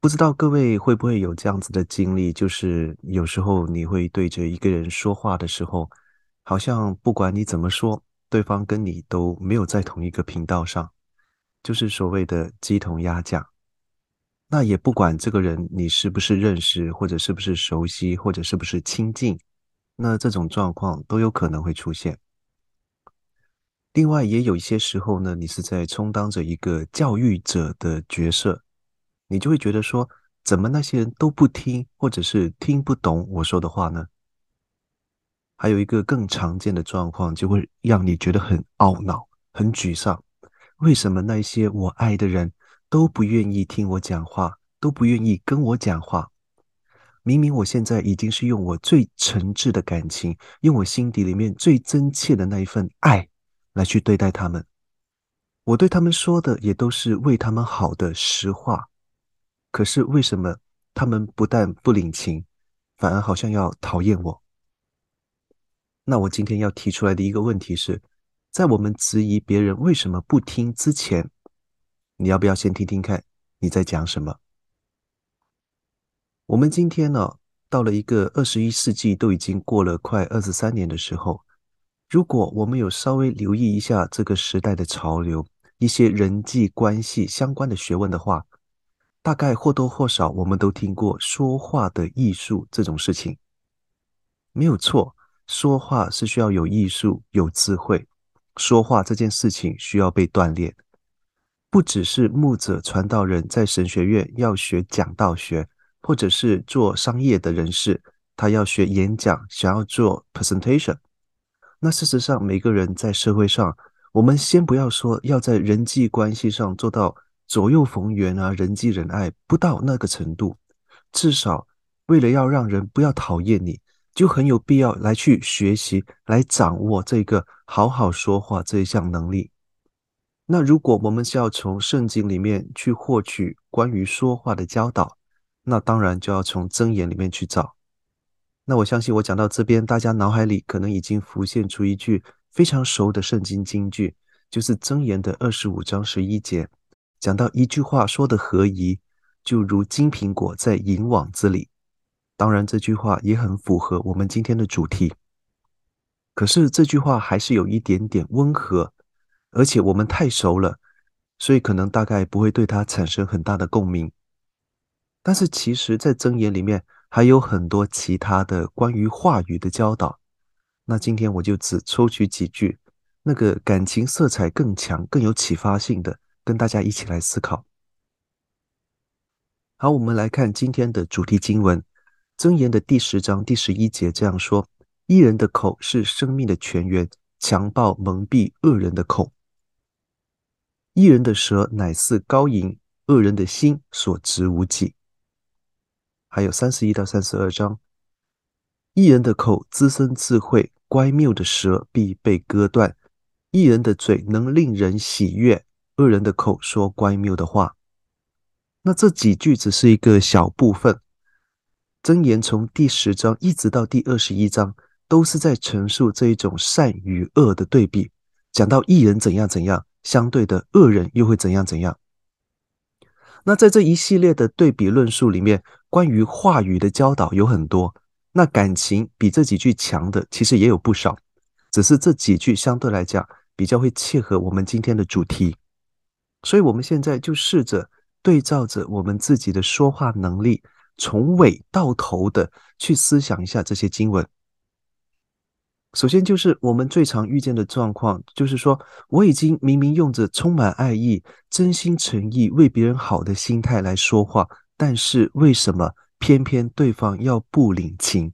不知道各位会不会有这样子的经历，就是有时候你会对着一个人说话的时候，好像不管你怎么说，对方跟你都没有在同一个频道上，就是所谓的鸡同鸭讲。那也不管这个人你是不是认识，或者是不是熟悉，或者是不是亲近，那这种状况都有可能会出现。另外，也有一些时候呢，你是在充当着一个教育者的角色。你就会觉得说，怎么那些人都不听，或者是听不懂我说的话呢？还有一个更常见的状况，就会让你觉得很懊恼、很沮丧。为什么那些我爱的人都不愿意听我讲话，都不愿意跟我讲话？明明我现在已经是用我最诚挚的感情，用我心底里面最真切的那一份爱来去对待他们，我对他们说的也都是为他们好的实话。可是为什么他们不但不领情，反而好像要讨厌我？那我今天要提出来的一个问题是，在我们质疑别人为什么不听之前，你要不要先听听看你在讲什么？我们今天呢，到了一个二十一世纪都已经过了快二十三年的时候，如果我们有稍微留意一下这个时代的潮流，一些人际关系相关的学问的话，大概或多或少，我们都听过说话的艺术这种事情，没有错。说话是需要有艺术、有智慧。说话这件事情需要被锻炼，不只是牧者、传道人在神学院要学讲道学，或者是做商业的人士，他要学演讲，想要做 presentation。那事实上，每个人在社会上，我们先不要说要在人际关系上做到。左右逢源啊，人济人爱不到那个程度，至少为了要让人不要讨厌你，就很有必要来去学习，来掌握这个好好说话这一项能力。那如果我们是要从圣经里面去获取关于说话的教导，那当然就要从箴言里面去找。那我相信我讲到这边，大家脑海里可能已经浮现出一句非常熟的圣经金句，就是箴言的二十五章十一节。讲到一句话说的合宜，就如金苹果在银网子里。当然，这句话也很符合我们今天的主题。可是这句话还是有一点点温和，而且我们太熟了，所以可能大概不会对它产生很大的共鸣。但是其实，在箴言里面还有很多其他的关于话语的教导。那今天我就只抽取几句，那个感情色彩更强、更有启发性的。跟大家一起来思考。好，我们来看今天的主题经文，箴言的第十章第十一节这样说：“一人的口是生命的泉源，强暴蒙蔽恶人的口。一人的舌乃似高银，恶人的心所值无几。”还有三十一到三十二章，一人的口滋生智慧，乖谬的舌必被割断。一人的嘴能令人喜悦。恶人的口说乖谬的话，那这几句只是一个小部分。箴言从第十章一直到第二十一章，都是在陈述这一种善与恶的对比，讲到一人怎样怎样，相对的恶人又会怎样怎样。那在这一系列的对比论述里面，关于话语的教导有很多。那感情比这几句强的，其实也有不少，只是这几句相对来讲比较会切合我们今天的主题。所以，我们现在就试着对照着我们自己的说话能力，从尾到头的去思想一下这些经文。首先就是我们最常遇见的状况，就是说我已经明明用着充满爱意、真心诚意为别人好的心态来说话，但是为什么偏偏对方要不领情？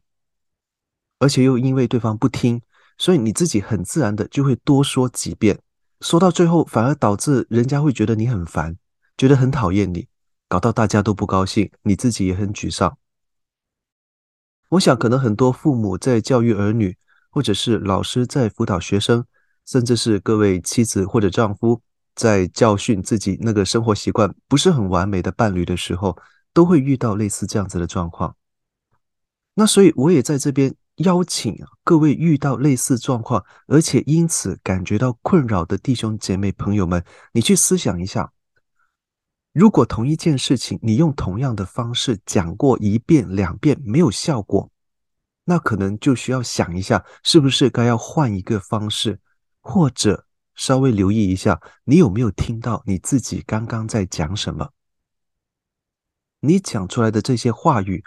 而且又因为对方不听，所以你自己很自然的就会多说几遍，说到最后反而导致人家会觉得你很烦，觉得很讨厌你，搞到大家都不高兴，你自己也很沮丧。我想，可能很多父母在教育儿女。或者是老师在辅导学生，甚至是各位妻子或者丈夫在教训自己那个生活习惯不是很完美的伴侣的时候，都会遇到类似这样子的状况。那所以我也在这边邀请各位遇到类似状况，而且因此感觉到困扰的弟兄姐妹朋友们，你去思想一下，如果同一件事情你用同样的方式讲过一遍两遍没有效果。那可能就需要想一下，是不是该要换一个方式，或者稍微留意一下，你有没有听到你自己刚刚在讲什么？你讲出来的这些话语，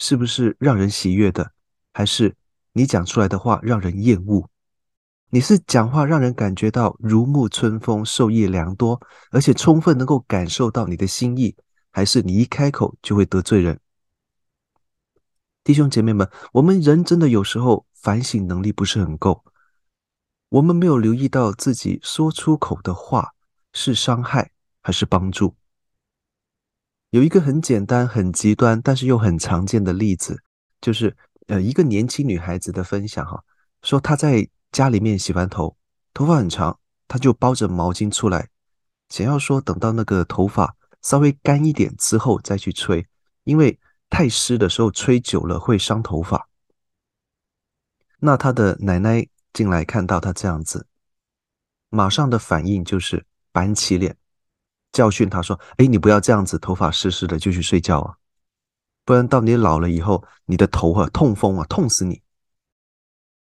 是不是让人喜悦的？还是你讲出来的话让人厌恶？你是讲话让人感觉到如沐春风、受益良多，而且充分能够感受到你的心意，还是你一开口就会得罪人？弟兄姐妹们，我们人真的有时候反省能力不是很够，我们没有留意到自己说出口的话是伤害还是帮助。有一个很简单、很极端，但是又很常见的例子，就是呃，一个年轻女孩子的分享哈，说她在家里面洗完头，头发很长，她就包着毛巾出来，想要说等到那个头发稍微干一点之后再去吹，因为。太湿的时候吹久了会伤头发。那他的奶奶进来看到他这样子，马上的反应就是板起脸，教训他说：“哎，你不要这样子，头发湿湿的就去睡觉啊，不然到你老了以后，你的头啊痛风啊痛死你。”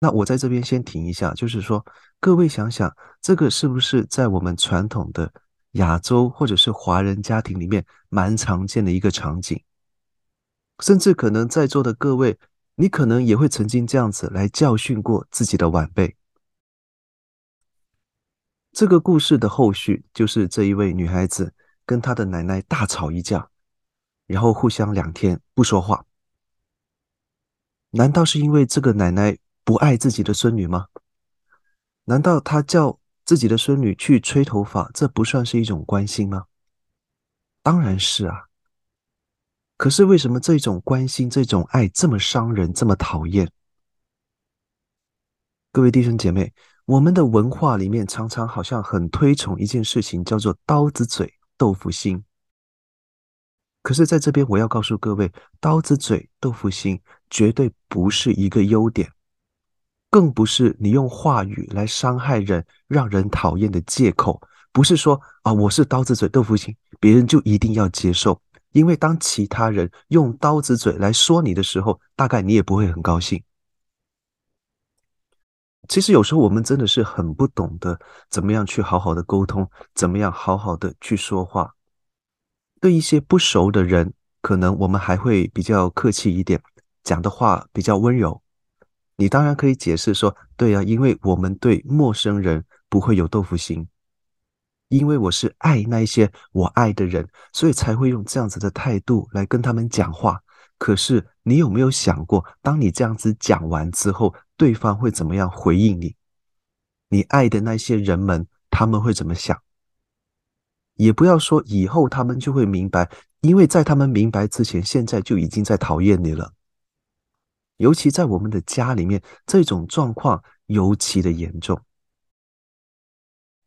那我在这边先停一下，就是说各位想想，这个是不是在我们传统的亚洲或者是华人家庭里面蛮常见的一个场景？甚至可能在座的各位，你可能也会曾经这样子来教训过自己的晚辈。这个故事的后续就是这一位女孩子跟她的奶奶大吵一架，然后互相两天不说话。难道是因为这个奶奶不爱自己的孙女吗？难道她叫自己的孙女去吹头发，这不算是一种关心吗？当然是啊。可是为什么这种关心、这种爱这么伤人、这么讨厌？各位弟兄姐妹，我们的文化里面常常好像很推崇一件事情，叫做“刀子嘴豆腐心”。可是在这边，我要告诉各位，“刀子嘴豆腐心”绝对不是一个优点，更不是你用话语来伤害人、让人讨厌的借口。不是说啊，我是刀子嘴豆腐心，别人就一定要接受。因为当其他人用刀子嘴来说你的时候，大概你也不会很高兴。其实有时候我们真的是很不懂得怎么样去好好的沟通，怎么样好好的去说话。对一些不熟的人，可能我们还会比较客气一点，讲的话比较温柔。你当然可以解释说，对呀，因为我们对陌生人不会有豆腐心。因为我是爱那些我爱的人，所以才会用这样子的态度来跟他们讲话。可是你有没有想过，当你这样子讲完之后，对方会怎么样回应你？你爱的那些人们，他们会怎么想？也不要说以后他们就会明白，因为在他们明白之前，现在就已经在讨厌你了。尤其在我们的家里面，这种状况尤其的严重。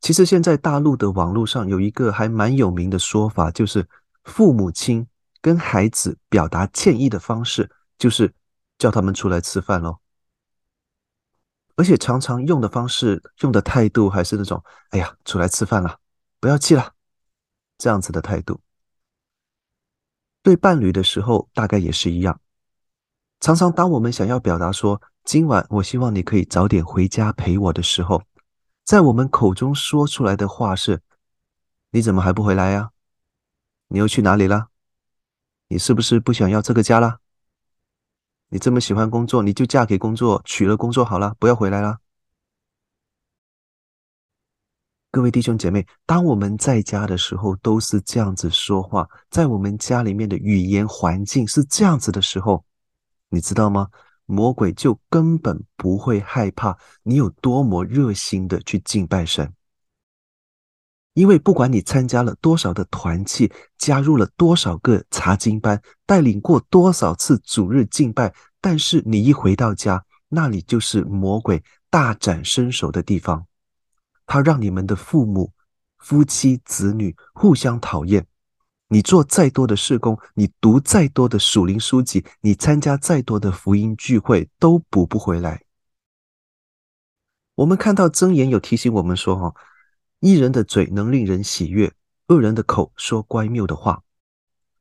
其实现在大陆的网络上有一个还蛮有名的说法，就是父母亲跟孩子表达歉意的方式，就是叫他们出来吃饭喽。而且常常用的方式、用的态度还是那种“哎呀，出来吃饭了，不要气了”这样子的态度。对伴侣的时候，大概也是一样。常常当我们想要表达说“今晚我希望你可以早点回家陪我”的时候，在我们口中说出来的话是：“你怎么还不回来呀？你又去哪里了？你是不是不想要这个家了？你这么喜欢工作，你就嫁给工作，娶了工作好了，不要回来了。各位弟兄姐妹，当我们在家的时候都是这样子说话，在我们家里面的语言环境是这样子的时候，你知道吗？魔鬼就根本不会害怕你有多么热心的去敬拜神，因为不管你参加了多少的团契，加入了多少个查经班，带领过多少次主日敬拜，但是你一回到家，那里就是魔鬼大展身手的地方。他让你们的父母、夫妻、子女互相讨厌。你做再多的事工，你读再多的属灵书籍，你参加再多的福音聚会，都补不回来。我们看到箴言有提醒我们说：“哈，义人的嘴能令人喜悦，恶人的口说乖谬的话。”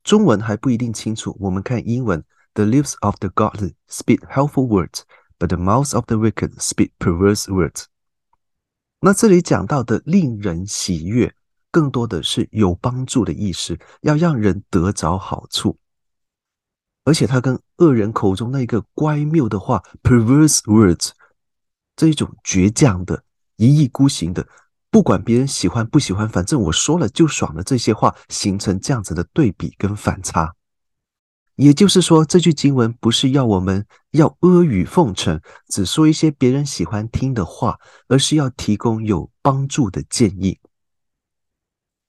中文还不一定清楚，我们看英文：“The lips of the godly speak helpful words, but the mouths of the wicked speak perverse words。”那这里讲到的令人喜悦。更多的是有帮助的意思，要让人得着好处，而且他跟恶人口中那个乖谬的话 （perverse words） 这一种倔强的、一意孤行的，不管别人喜欢不喜欢，反正我说了就爽了，这些话形成这样子的对比跟反差。也就是说，这句经文不是要我们要阿谀奉承，只说一些别人喜欢听的话，而是要提供有帮助的建议。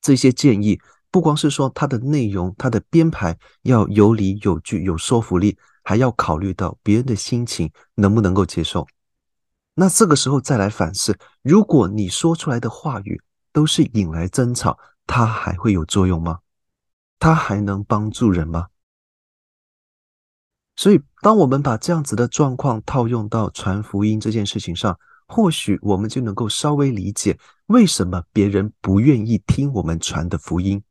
这些建议不光是说它的内容，它的编排要有理有据、有说服力，还要考虑到别人的心情能不能够接受。那这个时候再来反思，如果你说出来的话语都是引来争吵，它还会有作用吗？它还能帮助人吗？所以，当我们把这样子的状况套用到传福音这件事情上，或许我们就能够稍微理解为什么别人不愿意听我们传的福音。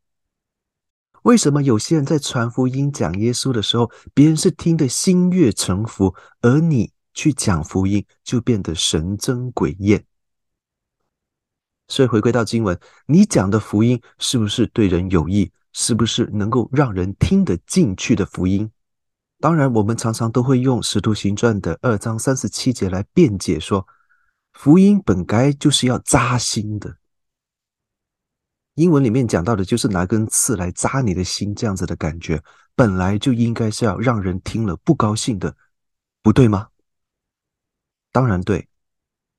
为什么有些人在传福音讲耶稣的时候，别人是听得心悦诚服，而你去讲福音就变得神憎鬼厌？所以回归到经文，你讲的福音是不是对人有益？是不是能够让人听得进去的福音？当然，我们常常都会用《使徒行传》的二章三十七节来辩解说。福音本该就是要扎心的，英文里面讲到的就是拿根刺来扎你的心，这样子的感觉，本来就应该是要让人听了不高兴的，不对吗？当然对，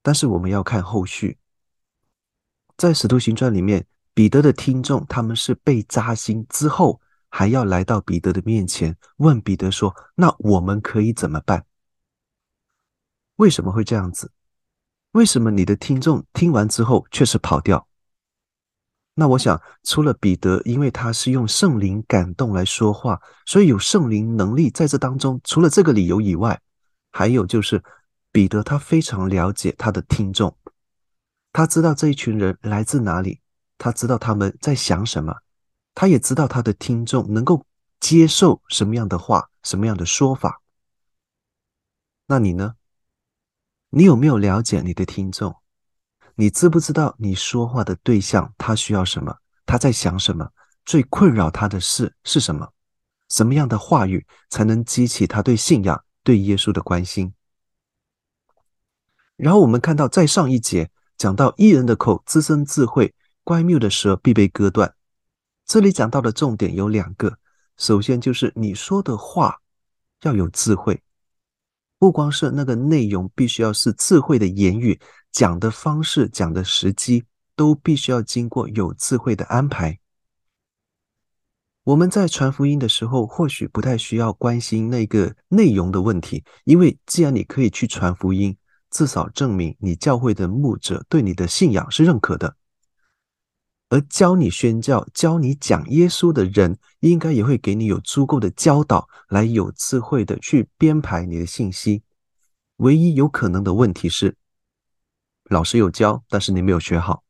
但是我们要看后续，在使徒行传里面，彼得的听众他们是被扎心之后，还要来到彼得的面前，问彼得说：“那我们可以怎么办？”为什么会这样子？为什么你的听众听完之后却是跑掉？那我想，除了彼得，因为他是用圣灵感动来说话，所以有圣灵能力在这当中。除了这个理由以外，还有就是彼得他非常了解他的听众，他知道这一群人来自哪里，他知道他们在想什么，他也知道他的听众能够接受什么样的话，什么样的说法。那你呢？你有没有了解你的听众？你知不知道你说话的对象他需要什么？他在想什么？最困扰他的事是什么？什么样的话语才能激起他对信仰、对耶稣的关心？然后我们看到，在上一节讲到，义人的口滋生智慧，乖谬的舌必被割断。这里讲到的重点有两个，首先就是你说的话要有智慧。不光是那个内容必须要是智慧的言语，讲的方式、讲的时机都必须要经过有智慧的安排。我们在传福音的时候，或许不太需要关心那个内容的问题，因为既然你可以去传福音，至少证明你教会的牧者对你的信仰是认可的。而教你宣教、教你讲耶稣的人，应该也会给你有足够的教导，来有智慧的去编排你的信息。唯一有可能的问题是，老师有教，但是你没有学好。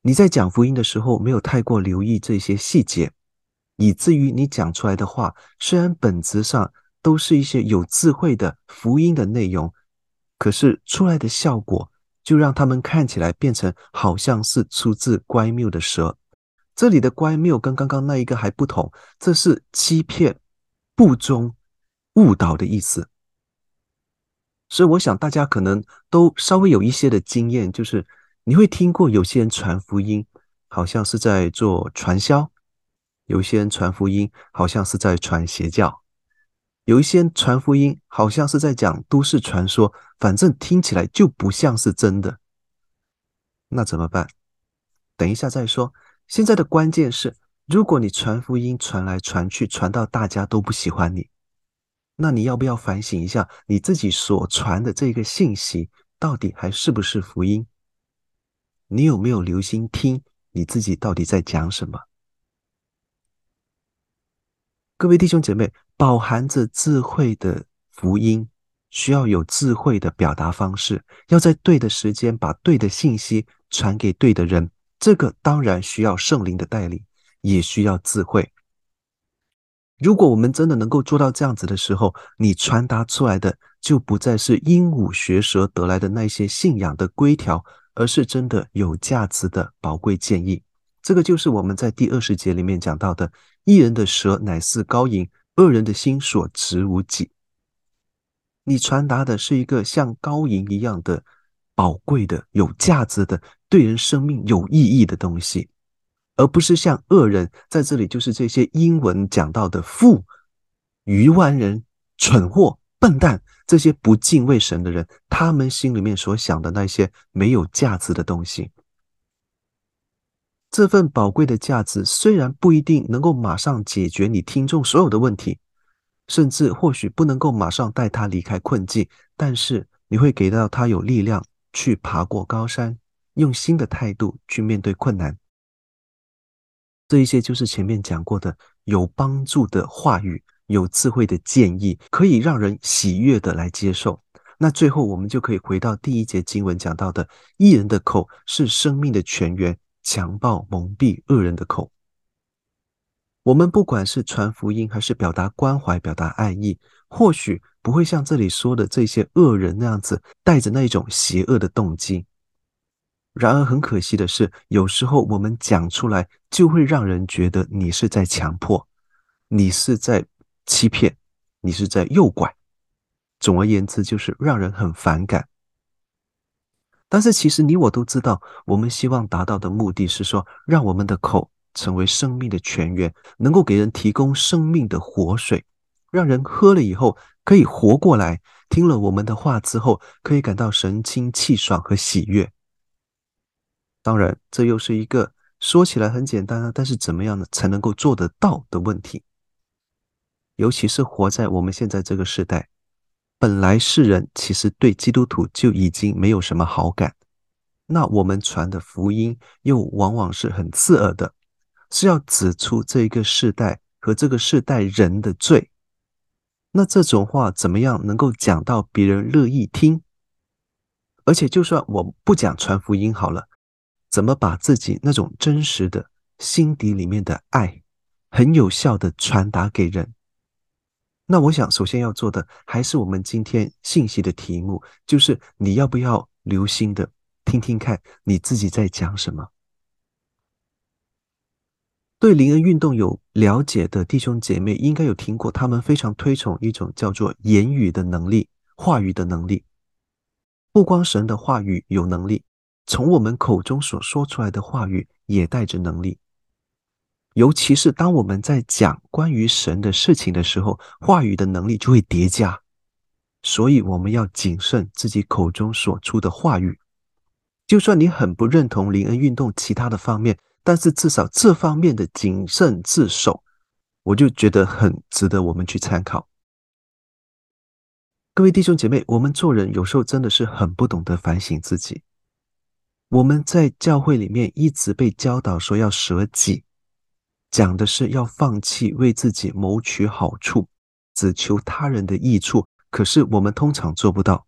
你在讲福音的时候，没有太过留意这些细节，以至于你讲出来的话，虽然本质上都是一些有智慧的福音的内容，可是出来的效果。就让他们看起来变成好像是出自乖谬的蛇，这里的乖谬跟刚刚那一个还不同，这是欺骗、不忠、误导的意思。所以我想大家可能都稍微有一些的经验，就是你会听过有些人传福音，好像是在做传销；有些人传福音，好像是在传邪教；有一些传福音，好像是在讲都市传说，反正听起来就不像是真的。那怎么办？等一下再说。现在的关键是，如果你传福音传来传去，传到大家都不喜欢你，那你要不要反省一下，你自己所传的这个信息到底还是不是福音？你有没有留心听你自己到底在讲什么？各位弟兄姐妹，饱含着智慧的福音，需要有智慧的表达方式，要在对的时间把对的信息传给对的人。这个当然需要圣灵的带领，也需要智慧。如果我们真的能够做到这样子的时候，你传达出来的就不再是鹦鹉学舌得来的那些信仰的规条，而是真的有价值的宝贵建议。这个就是我们在第二十节里面讲到的：一人的舌乃是高银，恶人的心所值无几。你传达的是一个像高银一样的宝贵的、有价值的。对人生命有意义的东西，而不是像恶人在这里，就是这些英文讲到的富、愚顽人、蠢货、笨蛋这些不敬畏神的人，他们心里面所想的那些没有价值的东西。这份宝贵的价值虽然不一定能够马上解决你听众所有的问题，甚至或许不能够马上带他离开困境，但是你会给到他有力量去爬过高山。用新的态度去面对困难，这一些就是前面讲过的有帮助的话语，有智慧的建议，可以让人喜悦的来接受。那最后我们就可以回到第一节经文讲到的：一人的口是生命的泉源，强暴蒙蔽恶人的口。我们不管是传福音，还是表达关怀、表达爱意，或许不会像这里说的这些恶人那样子，带着那一种邪恶的动机。然而很可惜的是，有时候我们讲出来，就会让人觉得你是在强迫，你是在欺骗，你是在诱拐。总而言之，就是让人很反感。但是其实你我都知道，我们希望达到的目的是说，让我们的口成为生命的泉源，能够给人提供生命的活水，让人喝了以后可以活过来，听了我们的话之后，可以感到神清气爽和喜悦。当然，这又是一个说起来很简单啊，但是怎么样呢才能够做得到的问题？尤其是活在我们现在这个时代，本来世人其实对基督徒就已经没有什么好感，那我们传的福音又往往是很刺耳的，是要指出这一个世代和这个世代人的罪。那这种话怎么样能够讲到别人乐意听？而且就算我不讲传福音好了。怎么把自己那种真实的心底里面的爱，很有效的传达给人？那我想，首先要做的还是我们今天信息的题目，就是你要不要留心的听听看你自己在讲什么？对灵恩运动有了解的弟兄姐妹，应该有听过，他们非常推崇一种叫做言语的能力，话语的能力。不光神的话语有能力。从我们口中所说出来的话语也带着能力，尤其是当我们在讲关于神的事情的时候，话语的能力就会叠加。所以我们要谨慎自己口中所出的话语。就算你很不认同灵恩运动其他的方面，但是至少这方面的谨慎自守，我就觉得很值得我们去参考。各位弟兄姐妹，我们做人有时候真的是很不懂得反省自己。我们在教会里面一直被教导说要舍己，讲的是要放弃为自己谋取好处，只求他人的益处。可是我们通常做不到。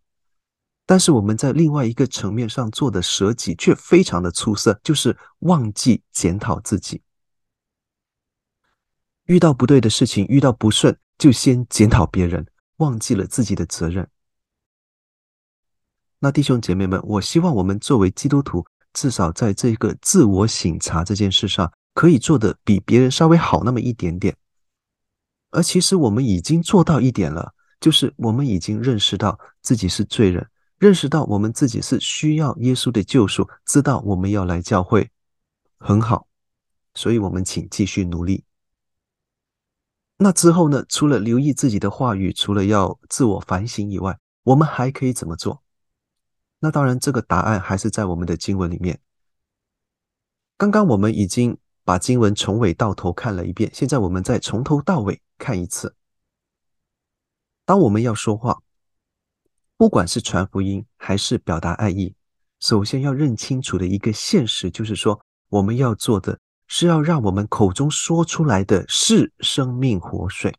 但是我们在另外一个层面上做的舍己却非常的出色，就是忘记检讨自己。遇到不对的事情，遇到不顺，就先检讨别人，忘记了自己的责任。那弟兄姐妹们，我希望我们作为基督徒，至少在这个自我省察这件事上，可以做的比别人稍微好那么一点点。而其实我们已经做到一点了，就是我们已经认识到自己是罪人，认识到我们自己是需要耶稣的救赎，知道我们要来教会，很好。所以我们请继续努力。那之后呢？除了留意自己的话语，除了要自我反省以外，我们还可以怎么做？那当然，这个答案还是在我们的经文里面。刚刚我们已经把经文从尾到头看了一遍，现在我们再从头到尾看一次。当我们要说话，不管是传福音还是表达爱意，首先要认清楚的一个现实，就是说我们要做的。是要让我们口中说出来的是生命活水，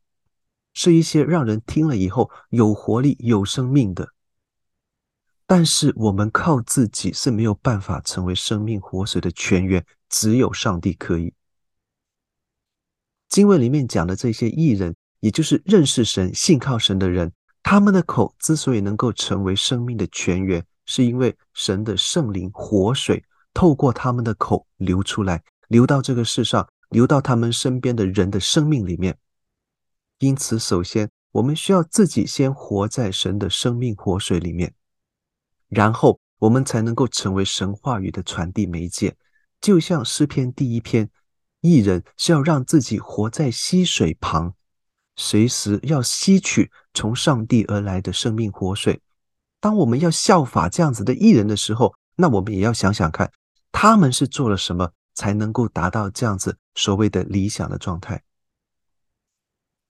是一些让人听了以后有活力、有生命的。但是我们靠自己是没有办法成为生命活水的泉源，只有上帝可以。经文里面讲的这些义人，也就是认识神、信靠神的人，他们的口之所以能够成为生命的泉源，是因为神的圣灵活水透过他们的口流出来。流到这个世上，流到他们身边的人的生命里面。因此，首先我们需要自己先活在神的生命活水里面，然后我们才能够成为神话语的传递媒介。就像诗篇第一篇，艺人是要让自己活在溪水旁，随时要吸取从上帝而来的生命活水。当我们要效法这样子的艺人的时候，那我们也要想想看，他们是做了什么。才能够达到这样子所谓的理想的状态。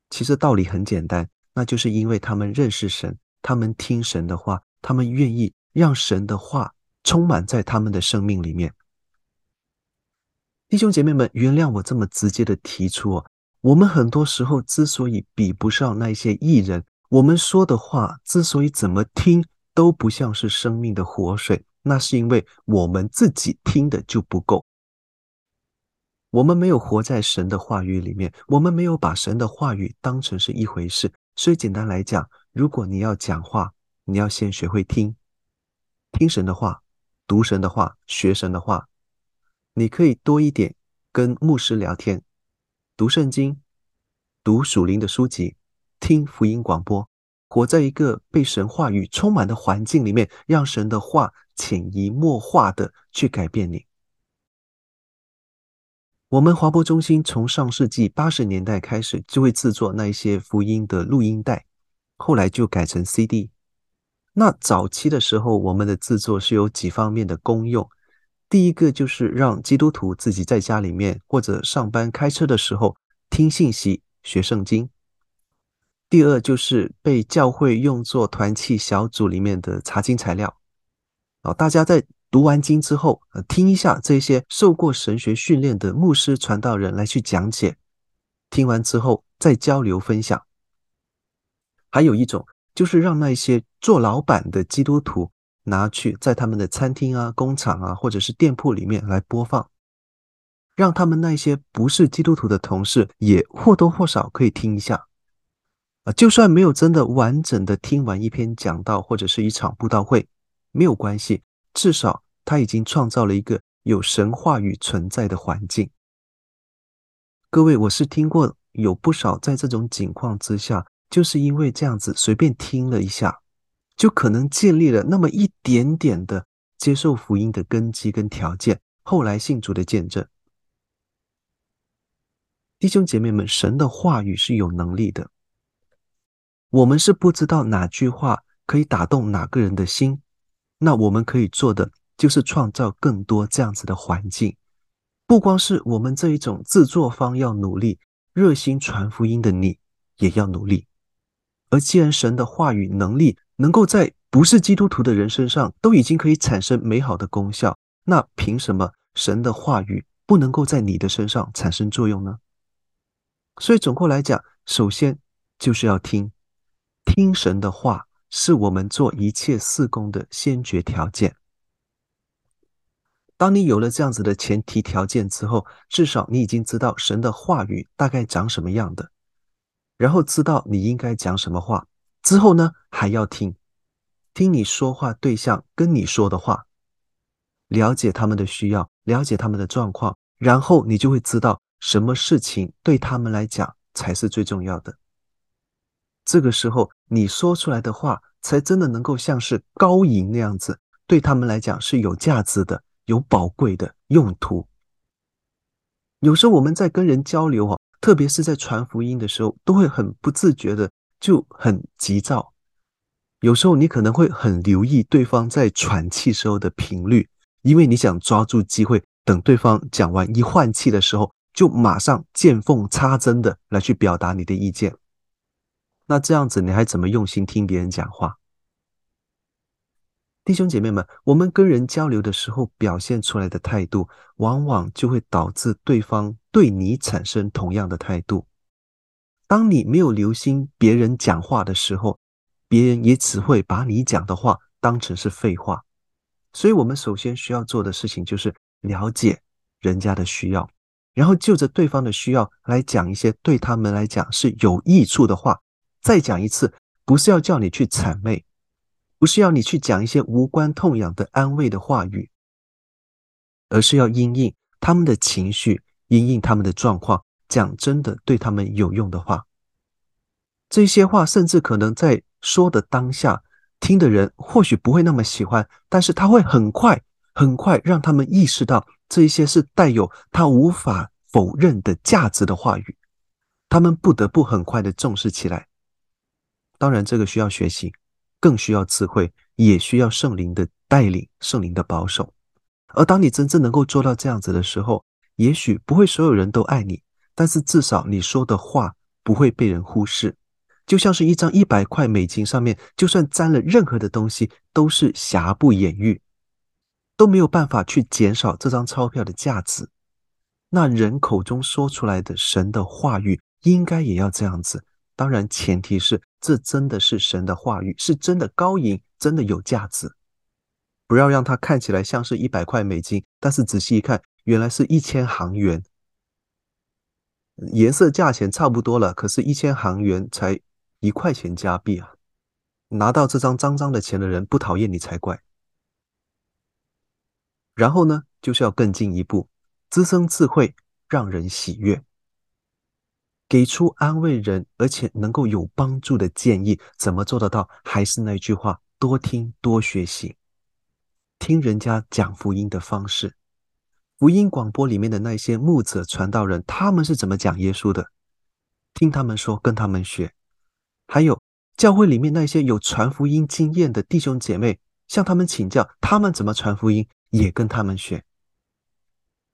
其实道理很简单，那就是因为他们认识神，他们听神的话，他们愿意让神的话充满在他们的生命里面。弟兄姐妹们，原谅我这么直接的提出哦，我们很多时候之所以比不上那些艺人，我们说的话之所以怎么听都不像是生命的活水，那是因为我们自己听的就不够。我们没有活在神的话语里面，我们没有把神的话语当成是一回事。所以简单来讲，如果你要讲话，你要先学会听，听神的话，读神的话，学神的话。你可以多一点跟牧师聊天，读圣经，读属灵的书籍，听福音广播，活在一个被神话语充满的环境里面，让神的话潜移默化的去改变你。我们华播中心从上世纪八十年代开始就会制作那一些福音的录音带，后来就改成 CD。那早期的时候，我们的制作是有几方面的功用。第一个就是让基督徒自己在家里面或者上班开车的时候听信息、学圣经。第二就是被教会用作团契小组里面的查经材料。啊，大家在。读完经之后，呃，听一下这些受过神学训练的牧师传道人来去讲解，听完之后再交流分享。还有一种就是让那些做老板的基督徒拿去在他们的餐厅啊、工厂啊，或者是店铺里面来播放，让他们那些不是基督徒的同事也或多或少可以听一下。啊，就算没有真的完整的听完一篇讲道或者是一场布道会，没有关系。至少他已经创造了一个有神话语存在的环境。各位，我是听过有不少在这种情况之下，就是因为这样子随便听了一下，就可能建立了那么一点点的接受福音的根基跟条件，后来信主的见证。弟兄姐妹们，神的话语是有能力的，我们是不知道哪句话可以打动哪个人的心。那我们可以做的就是创造更多这样子的环境，不光是我们这一种制作方要努力，热心传福音的你也要努力。而既然神的话语能力能够在不是基督徒的人身上都已经可以产生美好的功效，那凭什么神的话语不能够在你的身上产生作用呢？所以总括来讲，首先就是要听，听神的话。是我们做一切事工的先决条件。当你有了这样子的前提条件之后，至少你已经知道神的话语大概长什么样的，然后知道你应该讲什么话。之后呢，还要听，听你说话对象跟你说的话，了解他们的需要，了解他们的状况，然后你就会知道什么事情对他们来讲才是最重要的。这个时候，你说出来的话才真的能够像是高银那样子，对他们来讲是有价值的、有宝贵的用途。有时候我们在跟人交流啊，特别是在传福音的时候，都会很不自觉的就很急躁。有时候你可能会很留意对方在喘气时候的频率，因为你想抓住机会，等对方讲完一换气的时候，就马上见缝插针的来去表达你的意见。那这样子你还怎么用心听别人讲话？弟兄姐妹们，我们跟人交流的时候表现出来的态度，往往就会导致对方对你产生同样的态度。当你没有留心别人讲话的时候，别人也只会把你讲的话当成是废话，所以我们首先需要做的事情就是了解人家的需要，然后就着对方的需要来讲一些对他们来讲是有益处的话。再讲一次，不是要叫你去谄媚，不是要你去讲一些无关痛痒的安慰的话语，而是要因应他们的情绪，因应他们的状况，讲真的对他们有用的话。这些话甚至可能在说的当下，听的人或许不会那么喜欢，但是他会很快很快让他们意识到这一些是带有他无法否认的价值的话语，他们不得不很快的重视起来。当然，这个需要学习，更需要智慧，也需要圣灵的带领、圣灵的保守。而当你真正能够做到这样子的时候，也许不会所有人都爱你，但是至少你说的话不会被人忽视。就像是一张一百块美金上面，就算沾了任何的东西，都是瑕不掩瑜，都没有办法去减少这张钞票的价值。那人口中说出来的神的话语，应该也要这样子。当然，前提是这真的是神的话语，是真的高银，真的有价值。不要让它看起来像是一百块美金，但是仔细一看，原来是一千韩元，颜色价钱差不多了，可是，一千韩元才。一块钱加币啊！拿到这张脏脏的钱的人不讨厌你才怪。然后呢，就是要更进一步，滋生智慧，让人喜悦，给出安慰人而且能够有帮助的建议。怎么做得到？还是那句话，多听多学习，听人家讲福音的方式，福音广播里面的那些牧者传道人，他们是怎么讲耶稣的？听他们说，跟他们学。还有教会里面那些有传福音经验的弟兄姐妹，向他们请教，他们怎么传福音，也跟他们学，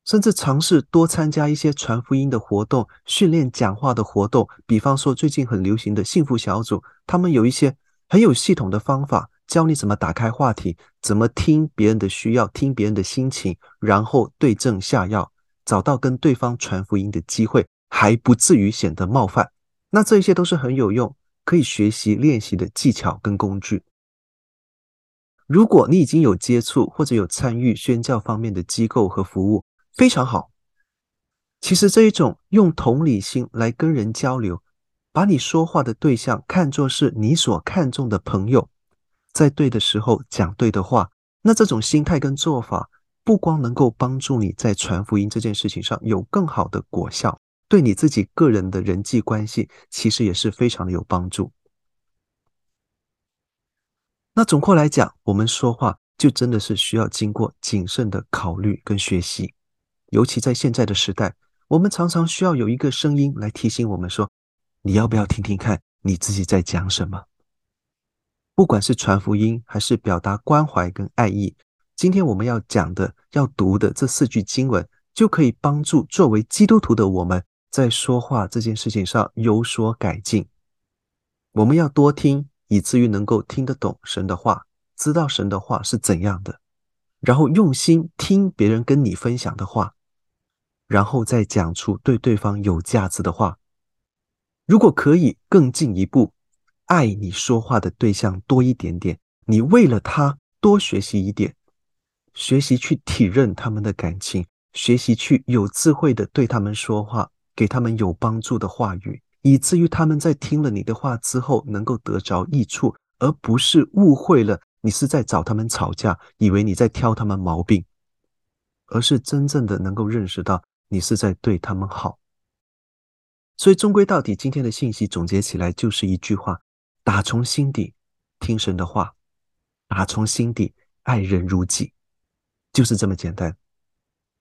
甚至尝试多参加一些传福音的活动、训练讲话的活动。比方说，最近很流行的幸福小组，他们有一些很有系统的方法，教你怎么打开话题，怎么听别人的需要，听别人的心情，然后对症下药，找到跟对方传福音的机会，还不至于显得冒犯。那这一些都是很有用。可以学习练习的技巧跟工具。如果你已经有接触或者有参与宣教方面的机构和服务，非常好。其实这一种用同理心来跟人交流，把你说话的对象看作是你所看重的朋友，在对的时候讲对的话，那这种心态跟做法，不光能够帮助你在传福音这件事情上有更好的果效。对你自己个人的人际关系，其实也是非常的有帮助。那总括来讲，我们说话就真的是需要经过谨慎的考虑跟学习，尤其在现在的时代，我们常常需要有一个声音来提醒我们说：你要不要听听看你自己在讲什么？不管是传福音还是表达关怀跟爱意，今天我们要讲的、要读的这四句经文，就可以帮助作为基督徒的我们。在说话这件事情上有所改进，我们要多听，以至于能够听得懂神的话，知道神的话是怎样的，然后用心听别人跟你分享的话，然后再讲出对对方有价值的话。如果可以更进一步，爱你说话的对象多一点点，你为了他多学习一点，学习去体认他们的感情，学习去有智慧的对他们说话。给他们有帮助的话语，以至于他们在听了你的话之后能够得着益处，而不是误会了你是在找他们吵架，以为你在挑他们毛病，而是真正的能够认识到你是在对他们好。所以终归到底，今天的信息总结起来就是一句话：打从心底听神的话，打从心底爱人如己，就是这么简单。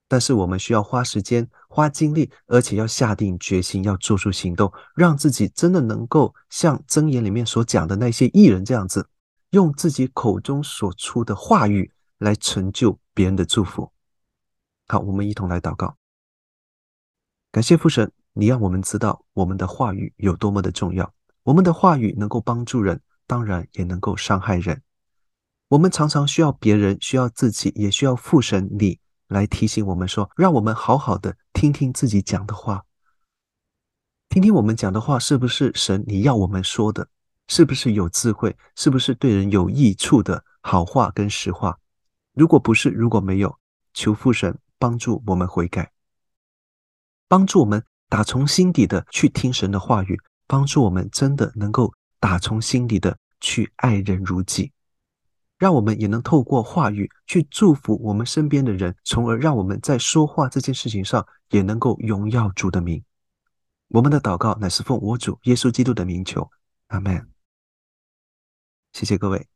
但是我们需要花时间、花精力，而且要下定决心，要做出行动，让自己真的能够像箴言里面所讲的那些艺人这样子，用自己口中所出的话语来成就别人的祝福。好，我们一同来祷告。感谢父神，你让我们知道我们的话语有多么的重要。我们的话语能够帮助人，当然也能够伤害人。我们常常需要别人，需要自己，也需要父神你。来提醒我们说，让我们好好的听听自己讲的话，听听我们讲的话是不是神你要我们说的，是不是有智慧，是不是对人有益处的好话跟实话？如果不是，如果没有，求父神帮助我们悔改，帮助我们打从心底的去听神的话语，帮助我们真的能够打从心底的去爱人如己。让我们也能透过话语去祝福我们身边的人，从而让我们在说话这件事情上也能够荣耀主的名。我们的祷告乃是奉我主耶稣基督的名求，阿门。谢谢各位。